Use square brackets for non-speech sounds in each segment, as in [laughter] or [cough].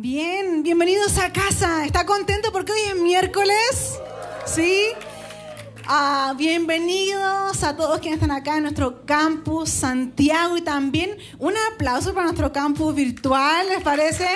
Bien, bienvenidos a casa. ¿Está contento porque hoy es miércoles? ¿Sí? Ah, bienvenidos a todos quienes están acá en nuestro campus Santiago y también un aplauso para nuestro campus virtual, ¿les parece?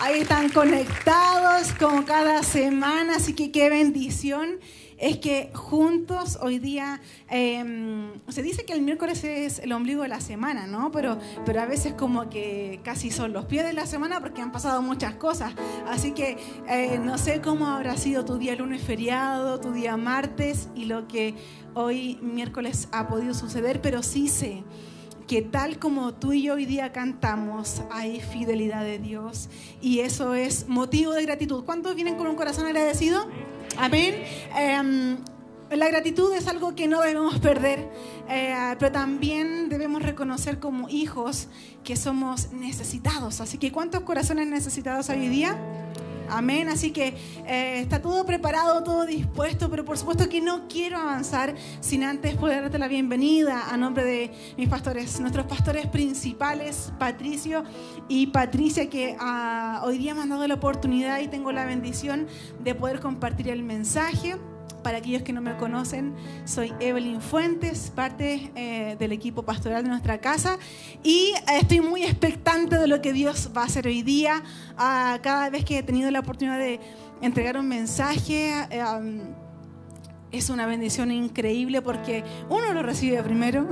Ahí están conectados como cada semana, así que qué bendición es que juntos hoy día, em, se dice que el miércoles es el ombligo de la semana, ¿no? Pero, pero a veces como que casi son los pies de la semana porque han pasado muchas cosas. Así que eh, no sé cómo habrá sido tu día lunes feriado, tu día martes y lo que hoy miércoles ha podido suceder, pero sí sé que tal como tú y yo hoy día cantamos, hay fidelidad de Dios y eso es motivo de gratitud. ¿Cuántos vienen con un corazón agradecido? Amén. Em, la gratitud es algo que no debemos perder, eh, pero también debemos reconocer como hijos que somos necesitados. Así que ¿cuántos corazones necesitados hoy día? Amén. Así que eh, está todo preparado, todo dispuesto, pero por supuesto que no quiero avanzar sin antes poder darte la bienvenida a nombre de mis pastores, nuestros pastores principales, Patricio y Patricia, que uh, hoy día me han dado la oportunidad y tengo la bendición de poder compartir el mensaje. Para aquellos que no me conocen, soy Evelyn Fuentes, parte eh, del equipo pastoral de nuestra casa y eh, estoy muy expectante de lo que Dios va a hacer hoy día. Uh, cada vez que he tenido la oportunidad de entregar un mensaje, es una bendición increíble porque uno lo recibe primero,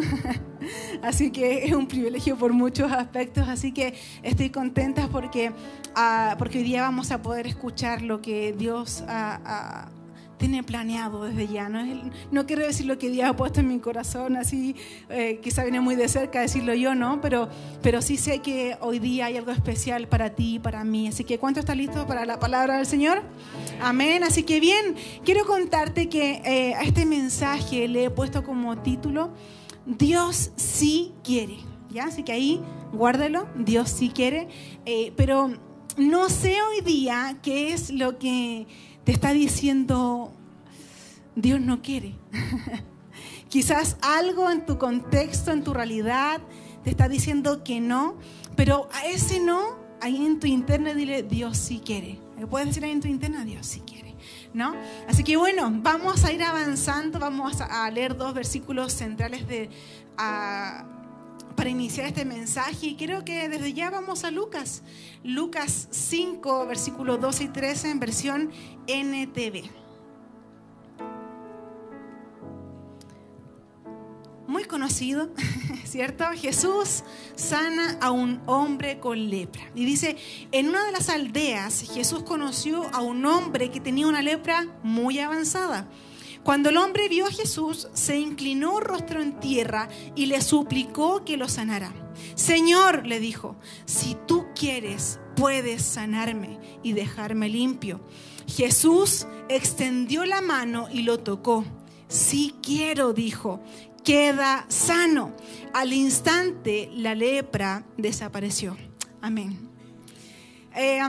[laughs] así que es un privilegio por muchos aspectos, así que estoy contenta porque, uh, porque hoy día vamos a poder escuchar lo que Dios ha... Uh, tiene planeado desde ya. No, no quiero decir lo que Dios ha puesto en mi corazón, así eh, quizá viene muy de cerca decirlo yo, ¿no? Pero, pero sí sé que hoy día hay algo especial para ti y para mí. Así que, ¿cuánto está listo para la palabra del Señor? Amén. Así que bien, quiero contarte que eh, a este mensaje le he puesto como título, Dios sí quiere. ¿Ya? Así que ahí guárdelo, Dios sí quiere. Eh, pero no sé hoy día qué es lo que te está diciendo, Dios no quiere. [laughs] Quizás algo en tu contexto, en tu realidad, te está diciendo que no, pero a ese no, ahí en tu interna dile, Dios sí quiere. puedes decir ahí en tu interna? Dios sí quiere. ¿No? Así que bueno, vamos a ir avanzando, vamos a leer dos versículos centrales de, para iniciar este mensaje y creo que desde ya vamos a Lucas. Lucas 5, versículos 12 y 13 en versión NTV. Muy conocido, [laughs] ¿cierto? Jesús sana a un hombre con lepra. Y dice, en una de las aldeas Jesús conoció a un hombre que tenía una lepra muy avanzada. Cuando el hombre vio a Jesús, se inclinó rostro en tierra y le suplicó que lo sanara. Señor, le dijo, si tú quieres, puedes sanarme y dejarme limpio. Jesús extendió la mano y lo tocó. Sí quiero, dijo, queda sano. Al instante la lepra desapareció. Amén. Eh,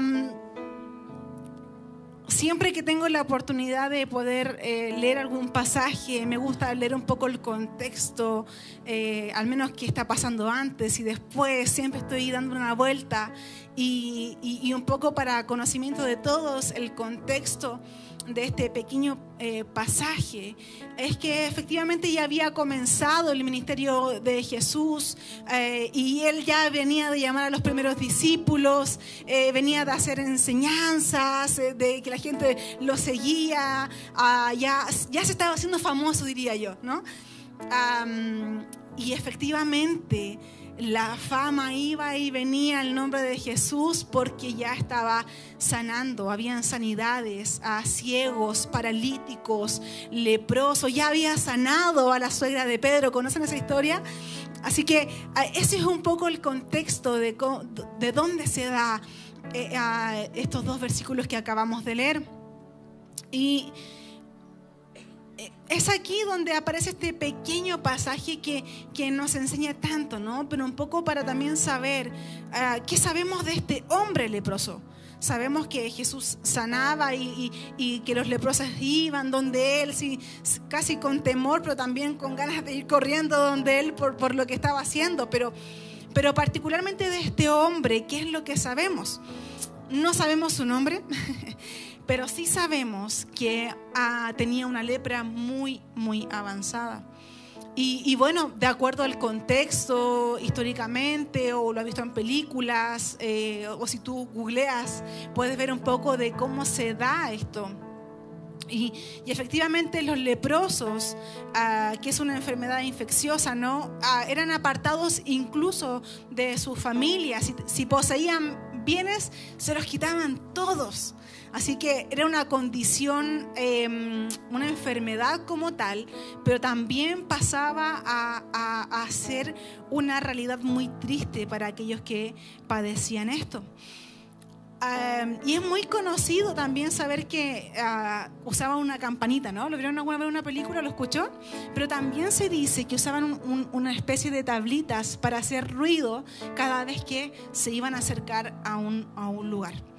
siempre que tengo la oportunidad de poder eh, leer algún pasaje, me gusta leer un poco el contexto, eh, al menos qué está pasando antes y después, siempre estoy dando una vuelta y, y un poco para conocimiento de todos el contexto de este pequeño eh, pasaje es que efectivamente ya había comenzado el ministerio de Jesús eh, y él ya venía de llamar a los primeros discípulos, eh, venía de hacer enseñanzas, de que la gente lo seguía, ah, ya, ya se estaba haciendo famoso, diría yo, ¿no? y efectivamente la fama iba y venía el nombre de Jesús porque ya estaba sanando, habían sanidades a ciegos, paralíticos, leprosos, ya había sanado a la suegra de Pedro, ¿conocen esa historia? Así que ese es un poco el contexto de, de dónde se da eh, estos dos versículos que acabamos de leer. Y es aquí donde aparece este pequeño pasaje que, que, nos enseña tanto, ¿no? Pero un poco para también saber uh, qué sabemos de este hombre leproso. Sabemos que Jesús sanaba y, que los leprosos iban donde Él, sí, casi con temor, pero también con ganas de ir corriendo donde Él por, por lo que estaba haciendo. Pero, pero particularmente de este hombre, ¿qué es lo que sabemos? no sabemos su nombre, [laughs] pero sí sabemos que ah, tenía una lepra muy, muy avanzada. Y, bueno, de acuerdo al contexto históricamente, o lo has visto en películas, eh, o si tú googleas, puedes ver un poco de cómo se da esto. Y, efectivamente los leprosos, ah, que es una enfermedad infecciosa, ¿no? Ah, eran apartados incluso de sus familias. si poseían bienes, se los quitaban todos. Así que era una condición, em, una enfermedad como tal, pero también pasaba a, ser una realidad muy triste para aquellos que padecían esto. Em, y es muy conocido también saber que uh, usaban una campanita, ¿no? ¿Lo vieron alguna vez en una película? ¿Lo escuchó? Pero también se dice que usaban una especie de tablitas para hacer ruido cada vez que se iban a acercar a un lugar.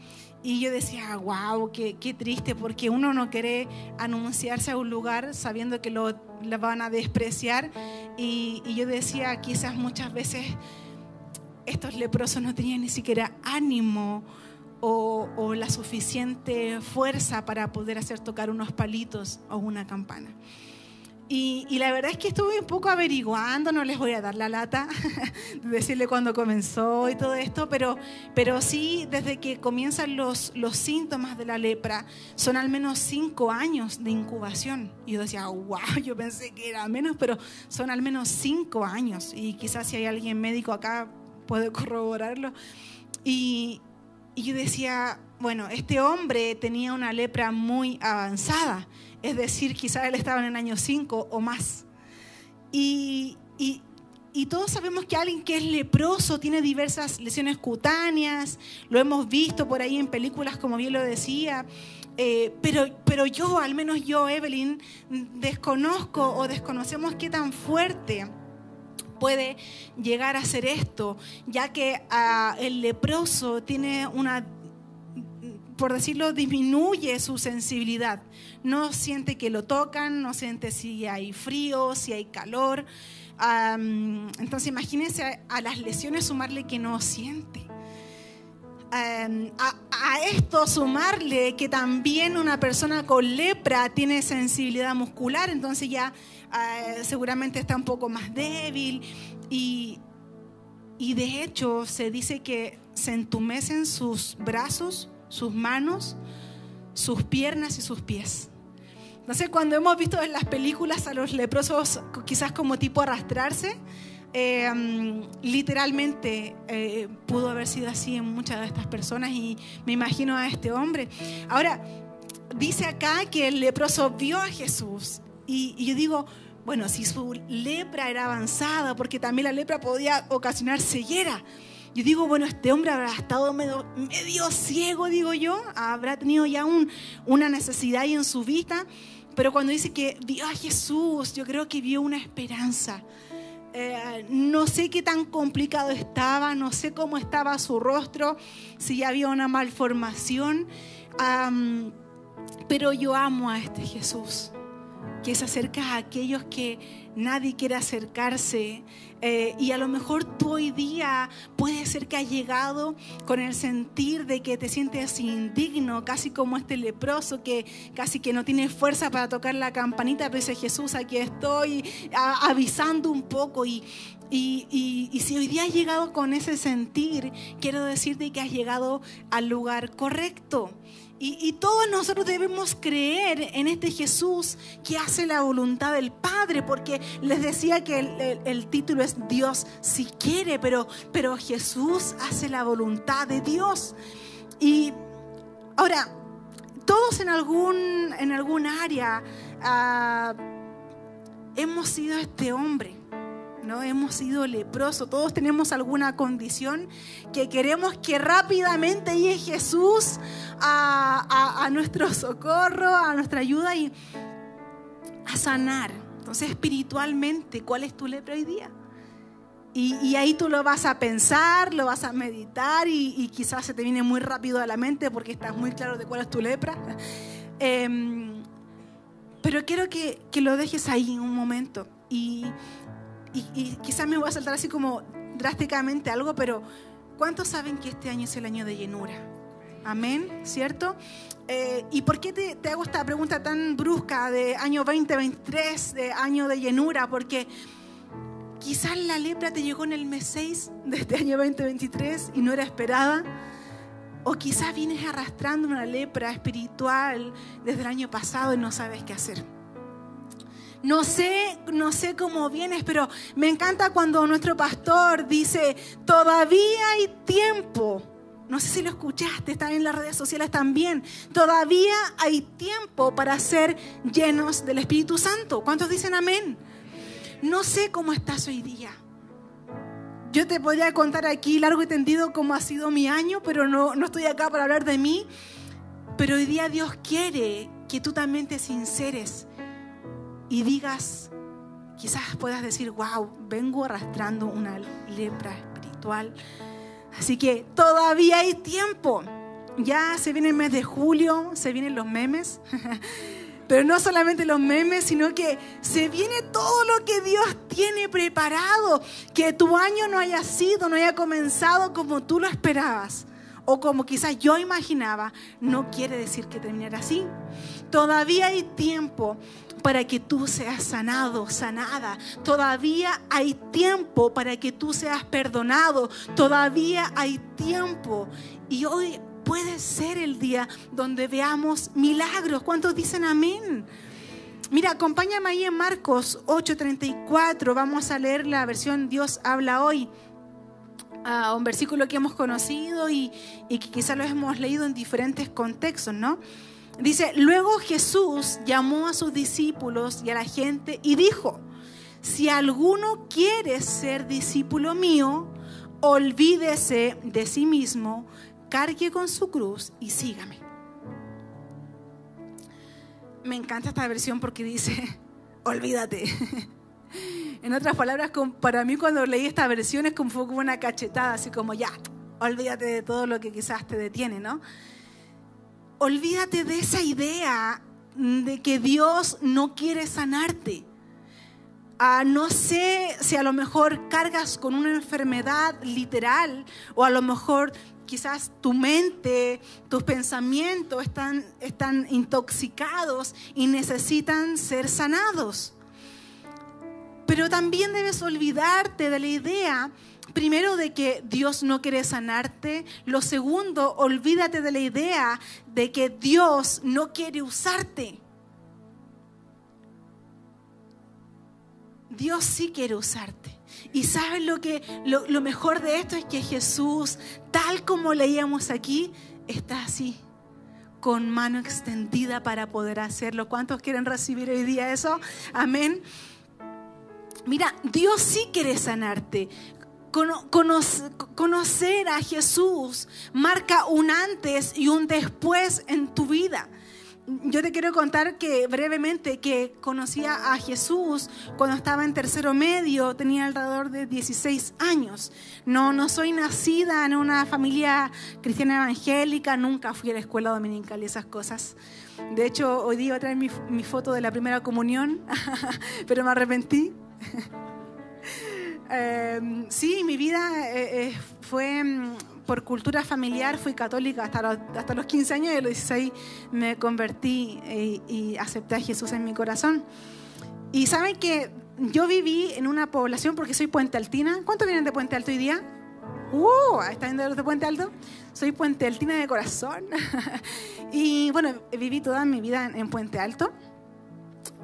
Y yo decía, wow, qué, qué, triste, porque uno no quiere anunciarse a un lugar sabiendo que lo, van a despreciar. Y, y, yo decía, quizás muchas veces estos leprosos no tenían ni siquiera ánimo o, o la suficiente fuerza para poder hacer tocar unos palitos o una campana. Y, la verdad es que estuve un poco averiguando, no les voy a dar la lata, [laughs] decirle cuándo comenzó y todo esto, pero, pero sí, desde que comienzan los, los síntomas de la lepra, son al menos cinco años de incubación. Y yo decía, wow, yo pensé que era menos, pero son al menos cinco años. Y quizás si hay alguien médico acá puede corroborarlo. Y, y yo decía, bueno, este hombre tenía una lepra muy avanzada es decir, quizás él estaba en el año 5 o más. Y, todos sabemos que alguien que es leproso tiene diversas lesiones cutáneas, lo hemos visto por ahí en películas, como bien lo decía. Eh, pero, pero yo, al menos yo, Evelyn, desconozco o desconocemos qué tan fuerte puede llegar a ser esto, ya que ah, el leproso tiene una por decirlo, disminuye su sensibilidad. No siente que lo tocan, no siente si hay frío, si hay calor. entonces imagínense a, las lesiones sumarle que no siente. a, esto sumarle que también una persona con lepra tiene sensibilidad muscular, entonces ya ah, seguramente está un poco más débil y, y de hecho se dice que se entumecen sus brazos sus manos, sus piernas y sus pies. No sé, cuando hemos visto en las películas a los leprosos quizás como tipo arrastrarse, em, literalmente eh, pudo haber sido así en muchas de estas personas y me imagino a este hombre. Ahora, dice acá que el leproso vio a Jesús y, y yo digo, bueno, si su lepra era avanzada, porque también la lepra podía ocasionar ceguera. Yo digo, bueno, este hombre habrá estado medio, ciego, digo yo, habrá tenido ya un, una necesidad ahí en su vista, pero cuando dice que vio a Jesús, yo creo que vio una esperanza. Eh, no sé qué tan complicado estaba, no sé cómo estaba su rostro, si ya había una malformación, pero yo amo a este Jesús que se acerca a aquellos que nadie quiere acercarse. Eh, y a lo mejor tú hoy día puede ser que has llegado con el sentir de que te sientes indigno, casi como este leproso que casi que no tiene fuerza para tocar la campanita, pero dice Jesús, aquí estoy, avisando un poco. Y, y, y, si hoy día has llegado con ese sentir, quiero decirte que has llegado al lugar correcto. Y, todos nosotros debemos creer en este Jesús que hace la voluntad del Padre, porque les decía que el, título es Dios si quiere, pero, pero Jesús hace la voluntad de Dios. Y ahora, todos en algún, en algún área ah, hemos sido este hombre ¿no? Hemos sido leprosos, todos tenemos alguna condición que queremos que rápidamente llegue Jesús a, nuestro socorro, a nuestra ayuda y a sanar. Entonces, espiritualmente, ¿cuál es tu lepra hoy día? Y, ahí tú lo vas a pensar, lo vas a meditar y, quizás se te viene muy rápido a la mente porque estás muy claro de cuál es tu lepra. Em, pero quiero que, que, lo dejes ahí un momento y, y, quizás me voy a saltar así como drásticamente algo, pero ¿cuántos saben que este año es el año de llenura? Amén, ¿cierto? Eh, ¿Y por qué te, te, hago esta pregunta tan brusca de año 2023, de año de llenura? Porque quizás la lepra te llegó en el mes 6 de este año 2023 y no era esperada. O quizás vienes arrastrando una lepra espiritual desde el año pasado y no sabes qué hacer. No sé, no sé cómo vienes, pero me encanta cuando nuestro pastor dice, todavía hay tiempo no sé si lo escuchaste, está en las redes sociales también. Todavía hay tiempo para ser llenos del Espíritu Santo. ¿Cuántos dicen amén? No sé cómo estás hoy día. Yo te podría contar aquí largo y tendido cómo ha sido mi año, pero no, no estoy acá para hablar de mí. Pero hoy día Dios quiere que tú también te sinceres y digas, quizás puedas decir, wow, vengo arrastrando una lepra espiritual Así que todavía hay tiempo. Ya se viene el mes de julio, se vienen los memes. [laughs] Pero no solamente los memes, sino que se viene todo lo que Dios tiene preparado. Que tu año no haya sido, no haya comenzado como tú lo esperabas o como quizás yo imaginaba, no quiere decir que terminara así. Todavía hay tiempo para que tú seas sanado, sanada. Todavía hay tiempo para que tú seas perdonado. Todavía hay tiempo. Y hoy puede ser el día donde veamos milagros. ¿Cuántos dicen amén? Mira, acompáñame ahí en Marcos 8:34. Vamos a leer la versión Dios habla hoy. Uh, un versículo que hemos conocido y, y que quizás lo hemos leído en diferentes contextos, ¿no? Dice, luego Jesús llamó a sus discípulos y a la gente y dijo, si alguno quiere ser discípulo mío, olvídese de sí mismo, cargue con su cruz y sígame. Me encanta esta versión porque dice, [laughs] olvídate. [laughs] En otras palabras, para mí cuando leí esta versión es como, como una cachetada, así como ya, olvídate de todo lo que quizás te detiene, ¿no? Olvídate de esa idea de que Dios no quiere sanarte. No sé si a lo mejor cargas con una enfermedad literal o a lo mejor quizás tu mente, tus pensamientos están, están intoxicados y necesitan ser sanados. Pero también debes olvidarte de la idea primero de que Dios no quiere sanarte. Lo segundo, olvídate de la idea de que Dios no quiere usarte. Dios sí quiere usarte. Y sabes lo que lo, lo, mejor de esto es que Jesús, tal como leíamos aquí, está así, con mano extendida para poder hacerlo. ¿Cuántos quieren recibir hoy día eso? Amén. Mira, Dios sí quiere sanarte conocer a Jesús marca un antes y un después en tu vida. Yo te quiero contar que brevemente que conocía a Jesús cuando estaba en tercero medio, tenía alrededor de 16 años. No, no soy nacida en una familia cristiana evangélica, nunca fui a la escuela dominical y esas cosas. De hecho, hoy día voy a traer mi, mi foto de la primera comunión, [laughs] pero me arrepentí. [laughs] Em, sí, mi vida eh, eh, fue mm, por cultura familiar, fui católica hasta los, hasta los 15 años y a los 16 me convertí y, y acepté a Jesús en mi corazón. Y saben que yo viví en una población porque soy puente altina. ¿Cuántos vienen de Puente Alto hoy día? ¡Uh! ¿Están de los de Puente Alto? Soy puente altina de corazón. [laughs] y bueno, viví toda mi vida en, Puente Alto.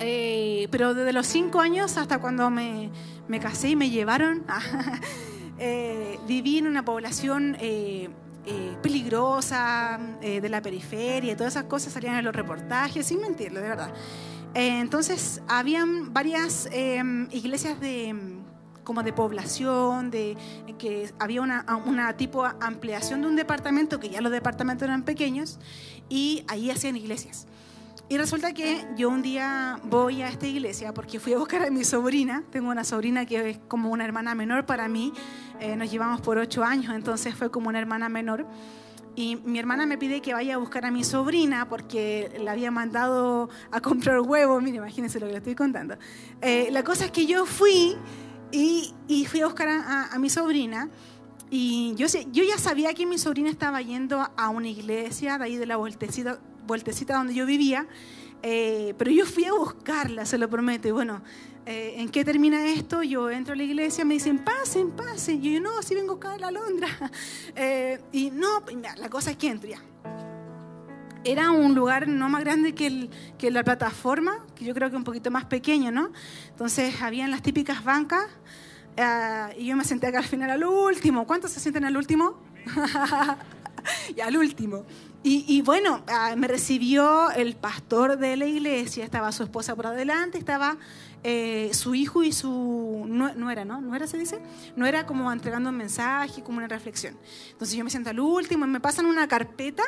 Eh, pero desde los 5 años hasta cuando me, me casé y me llevaron. [laughs] eh, viví en una población eh, eh, peligrosa, eh, de la periferia, todas esas cosas salían en los reportajes, sin mentirlo, de verdad. entonces, habían varias iglesias de como de población, de que había una, una tipo ampliación de un departamento, que ya los departamentos eran pequeños, y ahí hacían iglesias. Y resulta que yo un día voy a esta iglesia porque fui a buscar a mi sobrina. Tengo una sobrina que es como una hermana menor para mí. Eh, nos llevamos por ocho años, entonces fue como una hermana menor. Y mi hermana me pide que vaya a buscar a mi sobrina porque la había mandado a comprar huevos. Mire, imagínense lo que le estoy contando. Eh, la cosa es que yo fui y, y fui a buscar a, a, a mi sobrina Y yo, yo ya sabía que mi sobrina estaba yendo a una iglesia de ahí de la vueltecita, vueltecita donde yo vivía, eh, pero yo fui a buscarla, se lo prometo. Y bueno, eh, ¿en qué termina esto? Yo entro a la iglesia, me dicen, pasen, pasen. Y yo, no, si vengo acá a la Londra. [laughs] Eh, y no, la cosa es que entro ya. Era un lugar no más grande que, el, que la plataforma, que yo creo que un poquito más pequeño, ¿no? Entonces, habían las típicas bancas y yo me senté acá al final al último. ¿Cuántos se sienten al último? [laughs] y al último. Y, bueno, ah, me recibió el pastor de la iglesia, estaba su esposa por adelante, estaba eh, su hijo y su no, era, ¿no? ¿No era, se dice? No era como entregando un mensaje, como una reflexión. Entonces yo me siento al último me pasan una carpeta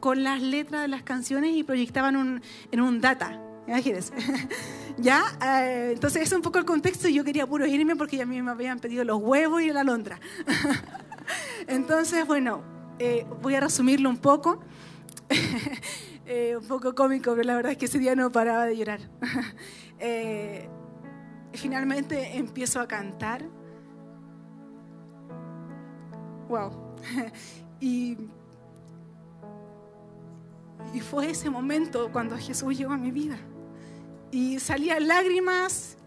con las letras de las canciones y proyectaban en un data. Imagínense. [laughs] ¿Ya? Eh, entonces, es un poco el contexto y yo quería puro irme porque ya a mí me habían pedido los huevos y la alondra. [laughs] entonces, bueno, eh, voy a resumirlo un poco. [laughs] Eh, un poco cómico, pero la verdad es que ese día no paraba de llorar. [laughs] Eh, finalmente empiezo a cantar. Wow. [laughs] y, y fue ese momento cuando Jesús llegó a mi vida. Y salían lágrimas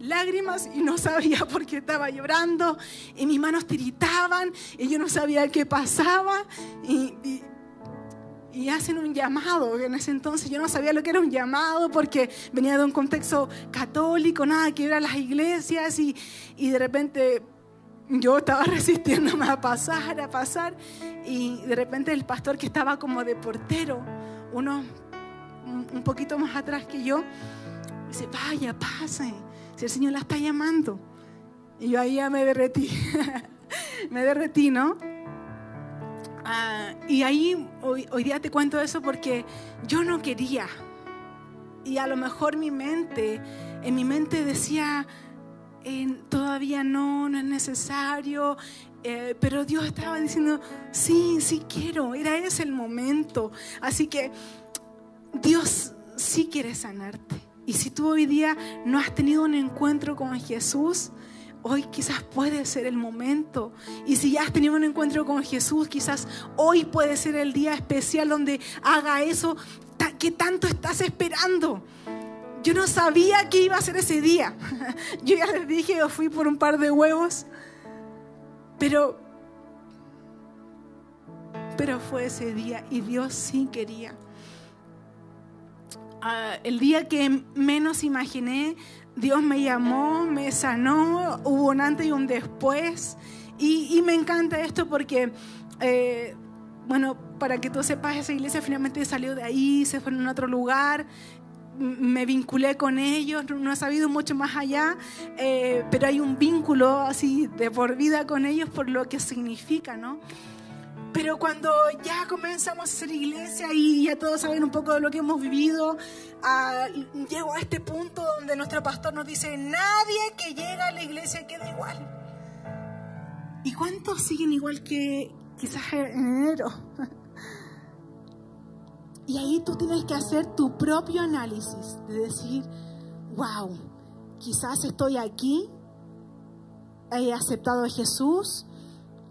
lágrimas y no sabía por qué estaba llorando y mis manos tiritaban y yo no sabía qué pasaba y, hacen un llamado. En ese entonces yo no sabía lo que era un llamado porque venía de un contexto católico, nada que ver a las iglesias y, y de repente yo estaba [laughs] resistiéndome a pasar, a pasar y de repente el pastor que estaba como de portero, uno un poquito más atrás que yo, dice, vaya, pase si el Señor la está llamando. Y yo ahí ya me derretí, [laughs] me derretí, ¿no? Ah, y ahí hoy, día te cuento eso porque yo no quería. Y a lo mejor mi mente, en mi mente decía, todavía no, no es necesario. Eh, pero Dios estaba diciendo, sí, sí quiero, era ese el momento. Así que Dios sí quiere sanarte. Y si tú hoy día no has tenido un encuentro con Jesús, hoy quizás puede ser el momento. Y si ya has tenido un encuentro con Jesús, quizás hoy puede ser el día especial donde haga eso que tanto estás esperando. Yo no sabía que iba a ser ese día. [laughs] Yo ya les dije, yo fui por un par de huevos. Pero, pero fue ese día y Dios sí quería. Ah, el día que menos imaginé, Dios me llamó, me sanó, hubo un antes y un después. Y, me encanta esto porque, eh, bueno, para que tú sepas, esa iglesia finalmente salió de ahí, se fue en otro lugar, me vinculé con ellos, no he sabido mucho más allá, eh, pero hay un vínculo así de por vida con ellos por lo que significa, ¿no? Pero cuando ya comenzamos a hacer iglesia y ya todos saben un poco de lo que hemos vivido, ah, llego a este punto donde nuestro pastor nos dice, nadie que llega a la iglesia queda igual. ¿Y cuántos siguen igual que quizás en enero? [laughs] Y ahí tú tienes que hacer tu propio análisis de decir, wow, quizás estoy aquí, he aceptado a Jesús,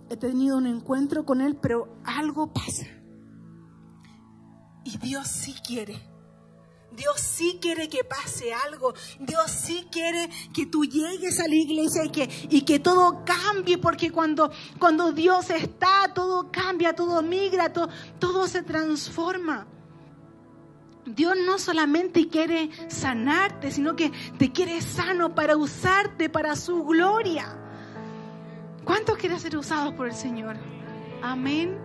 he tenido un encuentro con Él, pero algo pasa. Y Dios sí quiere. Dios sí quiere que pase algo. Dios sí quiere que tú llegues a la iglesia y que, y que todo cambie, porque cuando, cuando Dios está, todo cambia, todo migra, todo, todo se transforma. Dios no solamente quiere sanarte, sino que te quiere sano para usarte para su gloria. ¿Cuántos quieren ser usados por el Señor? Amén.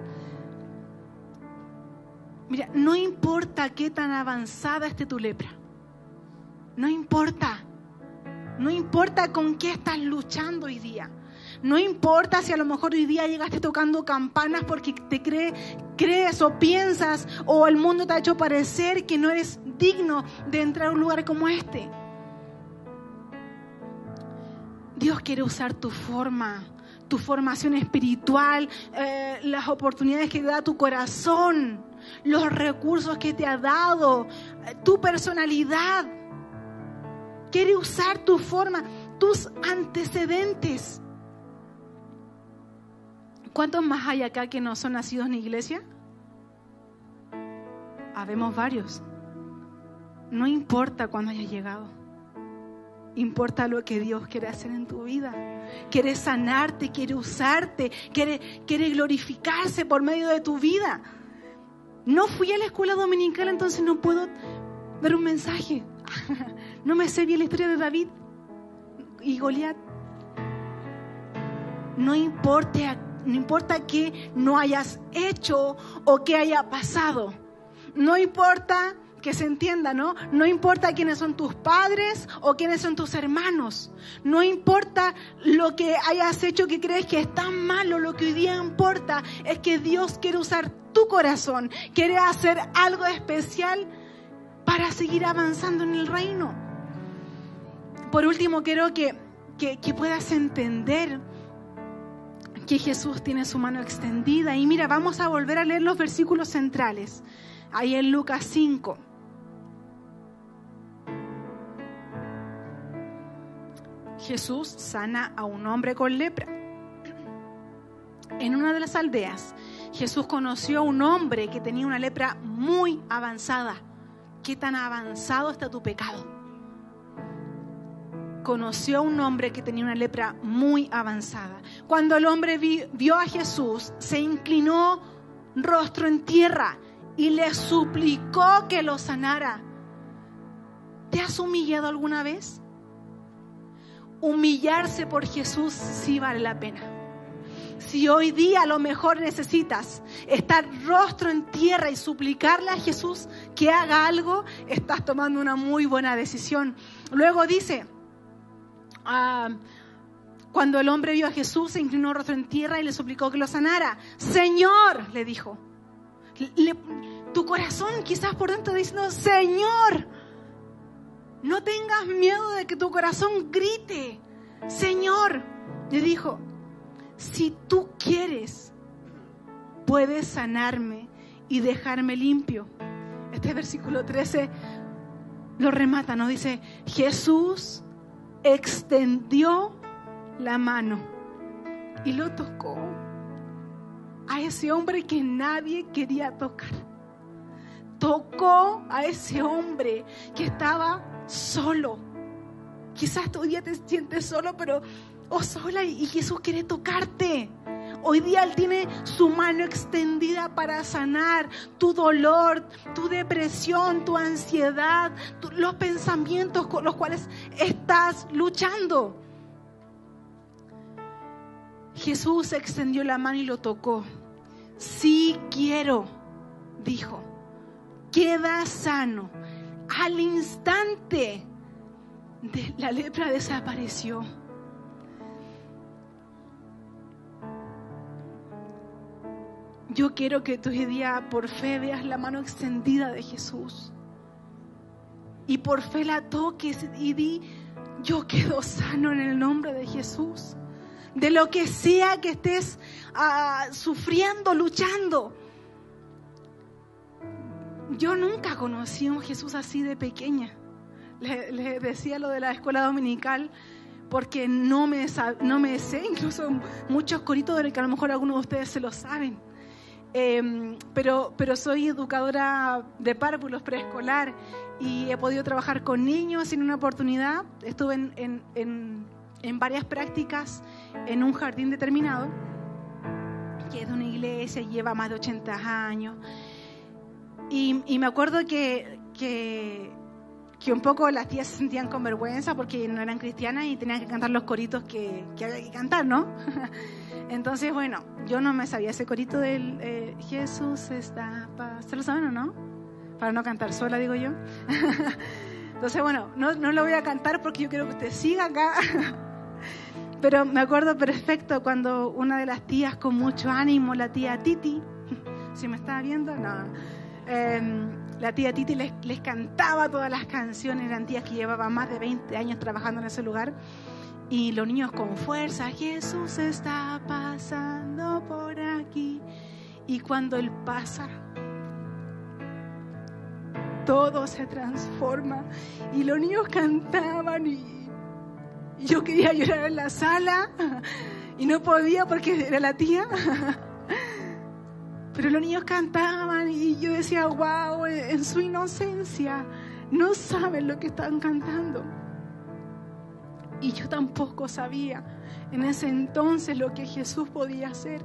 Mira, no importa qué tan avanzada esté tu lepra. No importa. No importa con qué estás luchando hoy día. No importa si a lo mejor hoy día llegaste tocando campanas porque te crees o piensas o el mundo te ha hecho parecer que no eres digno de entrar a un lugar como este. Dios quiere usar tu forma tu formación espiritual, eh, las oportunidades que da tu corazón, los recursos que te ha dado, eh, tu personalidad. Quiere usar tu forma, tus antecedentes. ¿Cuántos más hay acá que no son nacidos en iglesia? Habemos varios. No importa cuándo hayas llegado. Importa lo que Dios quiere hacer en tu vida. Quiere sanarte, quiere usarte, quiere, quiere glorificarse por medio de tu vida. No fui a la escuela dominical, entonces no puedo dar un mensaje. [laughs] No me sé bien la historia de David y Goliat. No importa, no importa qué no hayas hecho o qué haya pasado. No importa que se entienda, ¿no? No importa quiénes son tus padres o quiénes son tus hermanos. No importa lo que hayas hecho que crees que es tan malo, lo que hoy día importa es que Dios quiere usar tu corazón, quiere hacer algo especial para seguir avanzando en el reino. Por último, quiero que, que, puedas entender que Jesús tiene su mano extendida. Y mira, vamos a volver a leer los versículos centrales ahí en Lucas 5. Jesús sana a un hombre con lepra. En una de las aldeas, Jesús conoció a un hombre que tenía una lepra muy avanzada. ¿Qué tan avanzado está tu pecado? Conoció a un hombre que tenía una lepra muy avanzada. Cuando el hombre vio a Jesús, se inclinó rostro en tierra y le suplicó que lo sanara. ¿Te has humillado alguna vez? Humillarse por Jesús sí vale la pena. Si hoy día lo mejor necesitas estar rostro en tierra y suplicarle a Jesús que haga algo, estás tomando una muy buena decisión. Luego dice, ah, cuando el hombre vio a Jesús, se inclinó rostro en tierra y le suplicó que lo sanara. Señor, le dijo, tu corazón quizás por dentro diciendo, Señor, no tengas miedo de que tu corazón grite, Señor, le dijo, si tú quieres, puedes sanarme y dejarme limpio. Este versículo 13 lo remata, nos dice, Jesús extendió la mano y lo tocó a ese hombre que nadie quería tocar. Tocó a ese hombre que estaba solo. Quizás todavía te sientes solo, pero o oh, sola y Jesús quiere tocarte. Hoy día Él tiene su mano extendida para sanar tu dolor, tu depresión, tu ansiedad, los pensamientos con los cuales estás luchando. Jesús extendió la mano y lo tocó. Sí quiero, dijo. Queda sano. Al instante de la lepra desapareció. Yo quiero que tú hoy día por fe veas la mano extendida de Jesús. Y por fe la toques y di, yo quedo sano en el nombre de Jesús de lo que sea que estés ah, sufriendo, luchando. Yo nunca conocí a un Jesús así de pequeña. Le, decía lo de la escuela dominical porque no me, no me sé, incluso muchos coritos de que a lo mejor algunos de ustedes se lo saben. Em, pero, pero soy educadora de párvulos preescolar y he podido trabajar con niños en una oportunidad. Estuve en, en, en varias prácticas en un jardín determinado, que es de una iglesia, lleva más de 80 años. Y, me acuerdo que, que, un poco las tías se sentían con vergüenza porque no eran cristianas y tenían que cantar los coritos que, que había que cantar, ¿no? [laughs] Entonces, bueno, yo no me sabía ese corito del eh, Jesús está... ¿Se lo no? Para no cantar sola, digo yo. [laughs] Entonces, bueno, no, no lo voy a cantar porque yo quiero que usted siga acá [laughs] Pero me acuerdo perfecto cuando una de las tías con mucho ánimo, la tía Titi, si me estaba viendo, no. Em, la tía Titi les, cantaba todas las canciones, eran tías que llevaban más de 20 años trabajando en ese lugar. Y los niños con fuerza, Jesús está pasando por aquí. Y cuando Él pasa, todo se transforma. Y los niños cantaban y yo quería llorar en la sala [laughs] y no podía porque era la tía. [laughs] Pero los niños cantaban y yo decía, wow, en su inocencia no saben lo que están cantando. Y yo tampoco sabía en ese entonces lo que Jesús podía hacer.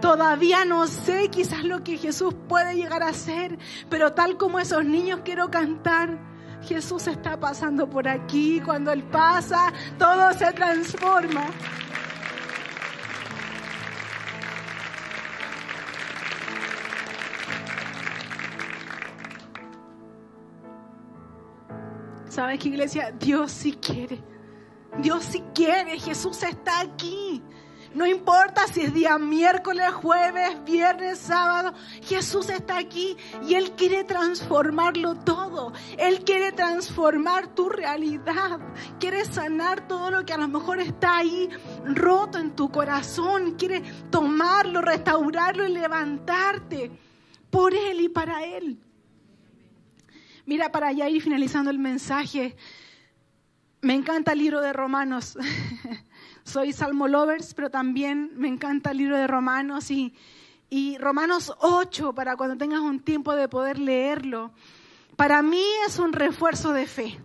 Todavía no sé quizás lo que Jesús puede llegar a hacer, pero tal como esos niños quiero cantar. Jesús está pasando por aquí, cuando Él pasa, todo se transforma. ¿Sabes qué iglesia? Dios sí quiere. Dios sí quiere. Jesús está aquí. No importa si es día miércoles, jueves, viernes, sábado, Jesús está aquí y Él quiere transformarlo todo. Él quiere transformar tu realidad. Quiere sanar todo lo que a lo mejor está ahí roto en tu corazón. Quiere tomarlo, restaurarlo y levantarte por Él y para Él. Mira, para ya ir finalizando el mensaje, me encanta el libro de Romanos. [laughs] Soy Salmo Lovers, pero también me encanta el libro de Romanos y, y Romanos 8, para cuando tengas un tiempo de poder leerlo. Para mí es un refuerzo de fe,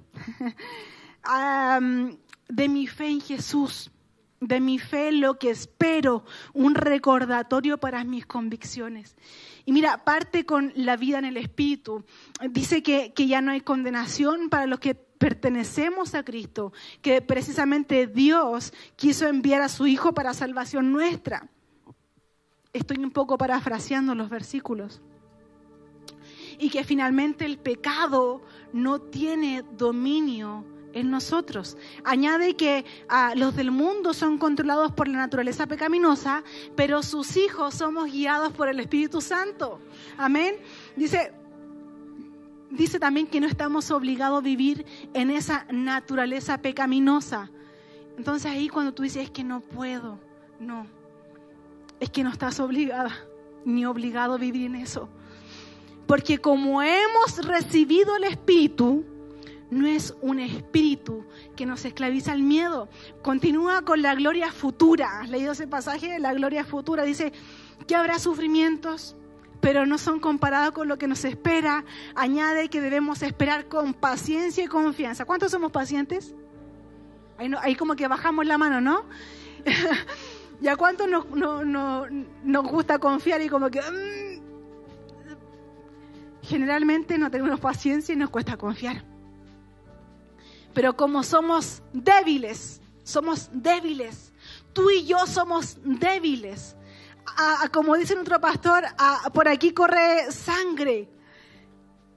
[laughs] de mi fe en Jesús de mi fe, lo que espero, un recordatorio para mis convicciones. Y mira, parte con la vida en el Espíritu. Dice que, que ya no hay condenación para los que pertenecemos a Cristo, que precisamente Dios quiso enviar a su Hijo para salvación nuestra. Estoy un poco parafraseando los versículos. Y que finalmente el pecado no tiene dominio en nosotros. Añade que ah, los del mundo son controlados por la naturaleza pecaminosa, pero sus hijos somos guiados por el Espíritu Santo. Amén. Dice, dice también que no estamos obligados a vivir en esa naturaleza pecaminosa. Entonces ahí cuando tú dices es que no puedo, no, es que no estás obligada ni obligado a vivir en eso. Porque como hemos recibido el Espíritu, no es un espíritu que nos esclaviza al miedo. Continúa con la gloria futura. ¿Has leído ese pasaje de la gloria futura? Dice que habrá sufrimientos, pero no son comparados con lo que nos espera. Añade que debemos esperar con paciencia y confianza. ¿Cuántos somos pacientes? Ahí, como que bajamos la mano, ¿no? [laughs] ¿Y a cuántos nos, nos gusta confiar y como que... Mm? generalmente no tenemos paciencia y nos cuesta confiar. Pero como somos débiles, somos débiles. Tú y yo somos débiles. como dice nuestro pastor, por aquí corre sangre.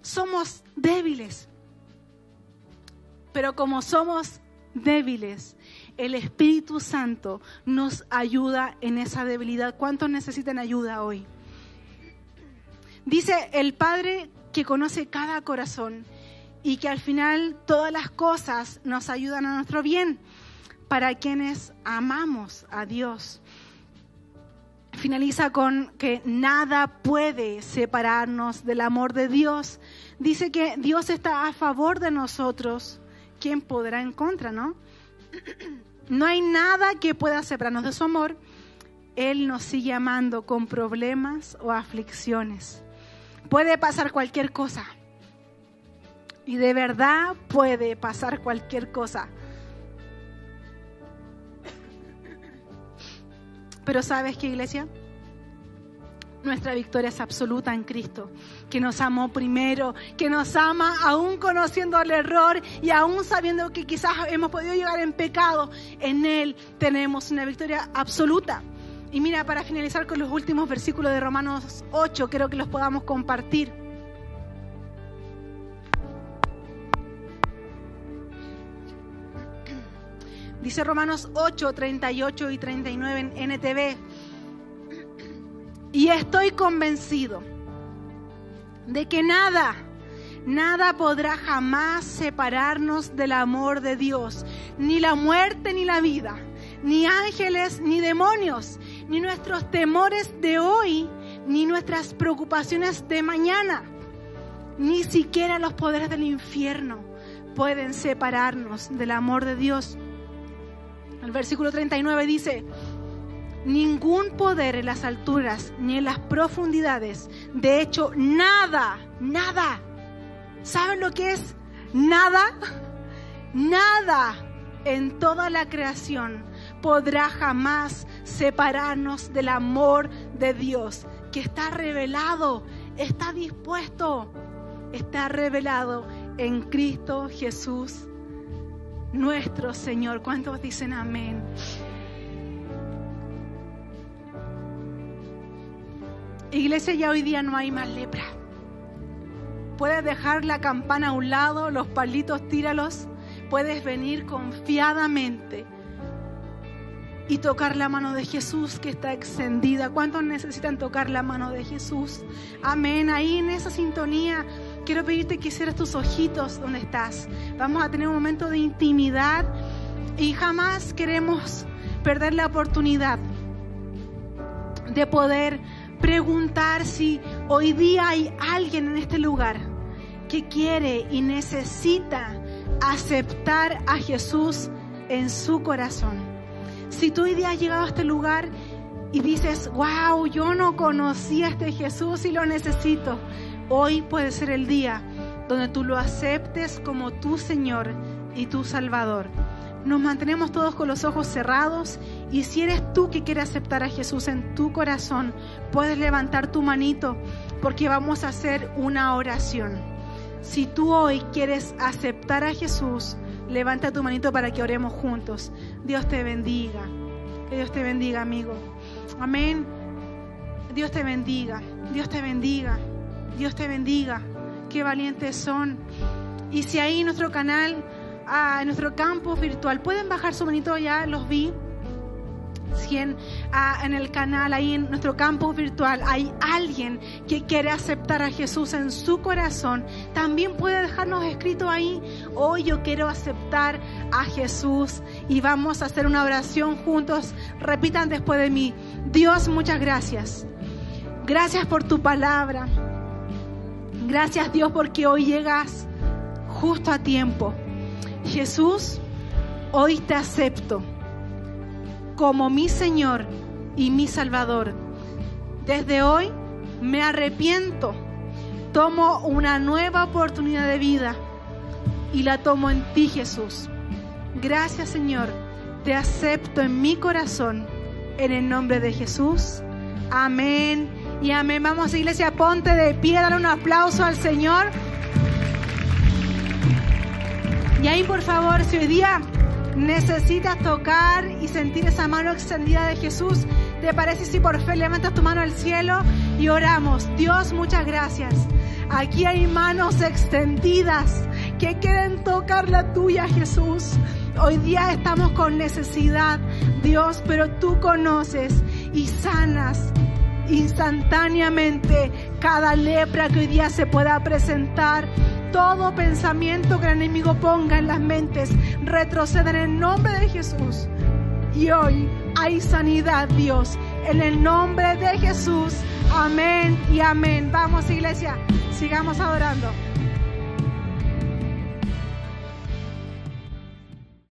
Somos débiles. Pero como somos débiles, el Espíritu Santo nos ayuda en esa debilidad. ¿Cuántos necesitan ayuda hoy? Dice el Padre que conoce cada corazón y que al final todas las cosas nos ayudan a nuestro bien para quienes amamos a Dios. Finaliza con que nada puede separarnos del amor de Dios. Dice que Dios está a favor de nosotros. ¿Quién podrá en contra, no? No hay nada que pueda separarnos de su amor. Él nos sigue amando con problemas o aflicciones. Puede pasar cualquier cosa y de verdad puede pasar cualquier cosa. Pero sabes qué, iglesia? Nuestra victoria es absoluta en Cristo, que nos amó primero, que nos ama aún conociendo el error y aún sabiendo que quizás hemos podido llegar en pecado. En Él tenemos una victoria absoluta. Y mira, para finalizar con los últimos versículos de Romanos 8, creo que los podamos compartir. Dice Romanos 8, 38 y 39 en NTV. Y estoy convencido de que nada, nada podrá jamás separarnos del amor de Dios. Ni la muerte ni la vida, ni ángeles ni demonios, ni nuestros temores de hoy, ni nuestras preocupaciones de mañana, ni siquiera los poderes del infierno pueden separarnos del amor de Dios. El versículo 39 dice, ningún poder en las alturas ni en las profundidades. De hecho, nada, nada. ¿Saben lo que es? Nada, nada en toda la creación podrá jamás separarnos del amor de Dios, que está revelado, está dispuesto, está revelado en Cristo Jesús, nuestro Señor. ¿Cuántos dicen amén? Iglesia, ya hoy día no hay más lepra. Puedes dejar la campana a un lado, los palitos tíralos. Puedes venir confiadamente y tocar la mano de Jesús que está extendida. ¿Cuántos necesitan tocar la mano de Jesús? Amén. Ahí en esa sintonía quiero pedirte que cierres tus ojitos donde estás. Vamos a tener un momento de intimidad y jamás queremos perder la oportunidad de poder preguntar si hoy día hay alguien en este lugar que quiere y necesita aceptar a Jesús en su corazón. Si tú hoy día has llegado a este lugar y dices, wow, yo no conocía a este Jesús y lo necesito, hoy puede ser el día donde tú lo aceptes como tu Señor y tu Salvador nos mantenemos todos con los ojos cerrados y si eres tú que quieres aceptar a Jesús en tu corazón, puedes levantar tu manito porque vamos a hacer una oración. Si tú hoy quieres aceptar a Jesús, levanta tu manito para que oremos juntos. Dios te bendiga. Que Dios te bendiga, amigo. Amén. Dios te bendiga. Dios te bendiga. Dios te bendiga. Qué valientes son. Y si ahí en nuestro canal a nuestro campo virtual. Pueden bajar su manito, ya los vi. Si en, en, el canal, ahí en nuestro campo virtual, hay alguien que quiere aceptar a Jesús en su corazón, también puede dejarnos escrito ahí, hoy yo quiero aceptar a Jesús y vamos a hacer una oración juntos. Repitan después de mí, Dios, muchas gracias. Gracias por tu palabra. Gracias Dios porque hoy llegas justo a tiempo. Jesús, hoy te acepto como mi Señor y mi Salvador. Desde hoy me arrepiento, tomo una nueva oportunidad de vida y la tomo en ti, Jesús. Gracias, Señor. Te acepto en mi corazón. En el nombre de Jesús. Amén. Y amén. Vamos, iglesia, ponte de pie, dale un aplauso al Señor. Y ahí, por favor, si hoy día necesitas tocar y sentir esa mano extendida de Jesús, ¿te parece si por fe levantas tu mano al cielo y oramos? Dios, muchas gracias. Aquí hay manos extendidas que quieren tocar la tuya, Jesús. Hoy día estamos con necesidad, Dios, pero tú conoces y sanas instantáneamente cada lepra que hoy día se pueda presentar todo pensamiento que el enemigo ponga en las mentes retroceda en el nombre de Jesús. Y hoy hay sanidad, Dios, en el nombre de Jesús. Amén y amén. Vamos, iglesia, sigamos adorando.